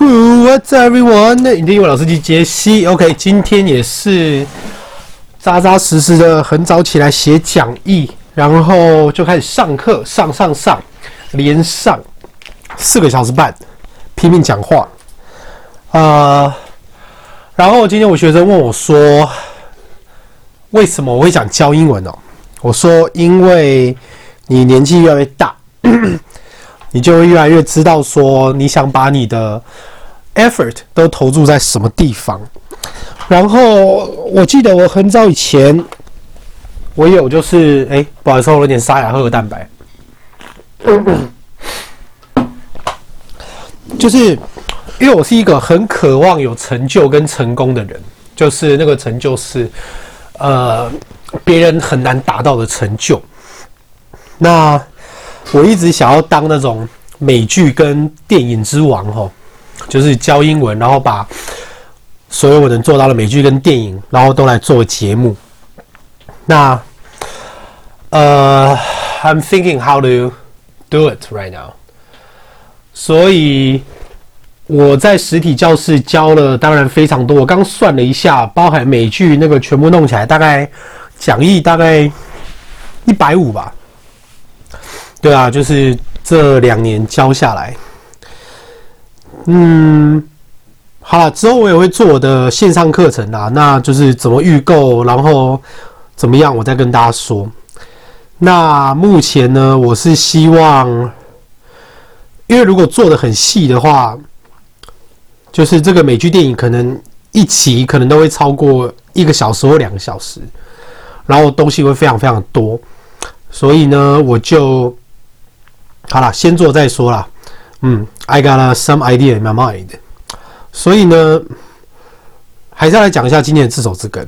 What's everyone？你的英文老师机杰西。OK，今天也是扎扎实实的，很早起来写讲义，然后就开始上课，上上上，连上四个小时半，拼命讲话。呃，然后今天我学生问我说，为什么我会想教英文哦？我说，因为你年纪越来越大。你就会越来越知道说，你想把你的 effort 都投注在什么地方。然后我记得我很早以前，我有就是，哎，不好意思，我有点沙哑，喝个蛋白。就是因为我是一个很渴望有成就跟成功的人，就是那个成就是，呃，别人很难达到的成就。那我一直想要当那种美剧跟电影之王吼，就是教英文，然后把所有我能做到的美剧跟电影，然后都来做节目。那呃，I'm thinking how to do it right now。所以我在实体教室教了，当然非常多。我刚算了一下，包含美剧那个全部弄起来，大概讲义大概一百五吧。对啊，就是这两年教下来，嗯，好了，之后我也会做我的线上课程啊，那就是怎么预购，然后怎么样，我再跟大家说。那目前呢，我是希望，因为如果做得很细的话，就是这个美剧电影可能一集可能都会超过一个小时或两个小时，然后东西会非常非常多，所以呢，我就。好了，先做再说啦。嗯，I got some idea in my mind。所以呢，还是要来讲一下今天的字首字根。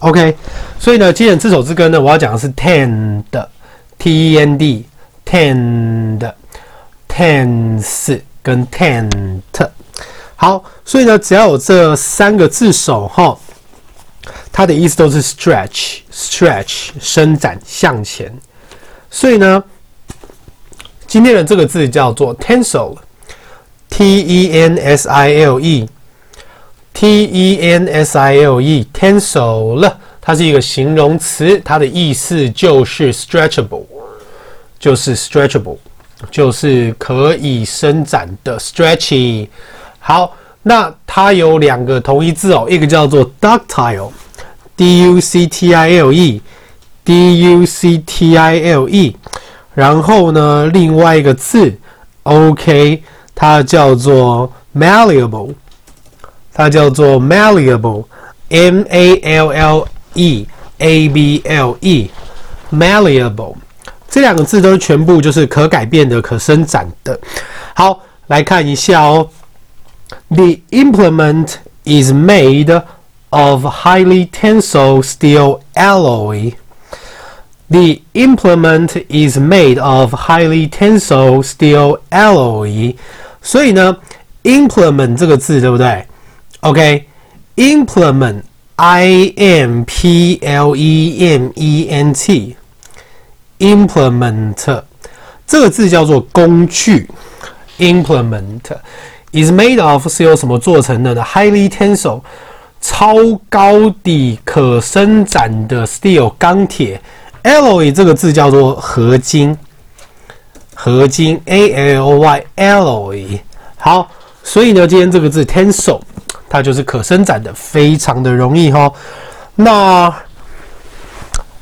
OK，所以呢，今天的字首字根呢，我要讲的是 tend，T-E-N-D，tend，tense 跟 tent。好，所以呢，只要有这三个字首哈，它的意思都是 stretch，stretch，伸展向前。所以呢。今天的这个字叫做 tensile，T-E-N-S-I-L-E，T-E-N-S-I-L-E，tensile，它是一个形容词，它的意思就是 stretchable，就是 stretchable，就是可以伸展的 stretchy。好，那它有两个同义字哦，一个叫做 ductile，D-U-C-T-I-L-E，D-U-C-T-I-L-E。然后呢，另外一个字，OK，它叫做 malleable，它叫做 malleable，M-A-L-L-E-A-B-L-E，malleable，这两个字都全部就是可改变的、可伸展的。好，来看一下哦，The implement is made of highly tensile steel alloy。The implement is made of highly tensile steel alloy。所以呢，implement 这个字对不对？OK，implement，I M P L E M E N T，implement 这个字叫做工具。implement is made of 是由什么做成的呢？highly tensile，超高底可伸展的 steel 钢铁。 Alloy 这个字叫做合金，合金 a l o y alloy。好，所以呢，今天这个字 tensile 它就是可伸展的，非常的容易哈。那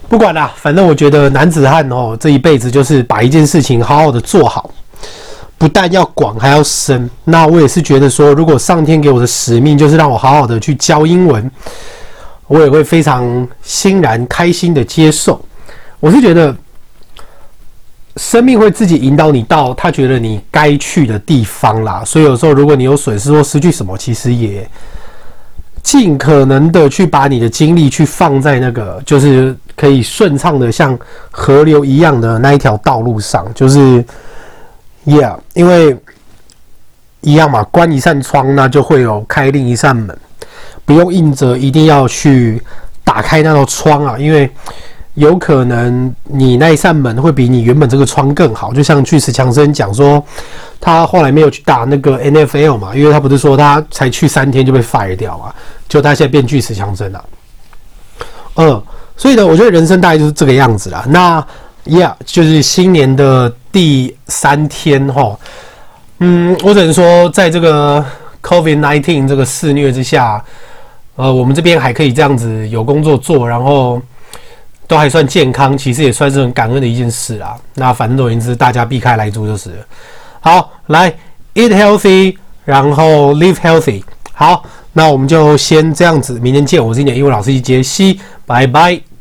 不管啦，反正我觉得男子汉哦，这一辈子就是把一件事情好好的做好，不但要广，还要深。那我也是觉得说，如果上天给我的使命就是让我好好的去教英文，我也会非常欣然开心的接受。我是觉得，生命会自己引导你到他觉得你该去的地方啦。所以有时候，如果你有损失或失去什么，其实也尽可能的去把你的精力去放在那个就是可以顺畅的像河流一样的那一条道路上。就是，Yeah，因为一样嘛，关一扇窗，那就会有开另一扇门。不用硬着一定要去打开那道窗啊，因为。有可能你那一扇门会比你原本这个窗更好。就像巨石强森讲说，他后来没有去打那个 NFL 嘛，因为他不是说他才去三天就被 fire 掉啊，就他现在变巨石强森了。嗯，所以呢，我觉得人生大概就是这个样子啦。那 Yeah，就是新年的第三天哈，嗯，我只能说，在这个 Covid nineteen 这个肆虐之下，呃，我们这边还可以这样子有工作做，然后。都还算健康，其实也算是很感恩的一件事啊。那反正总而言之，大家避开来猪就是了。好，来 eat healthy，然后 live healthy。好，那我们就先这样子，明天见。我是你的英文老师杰西，拜拜。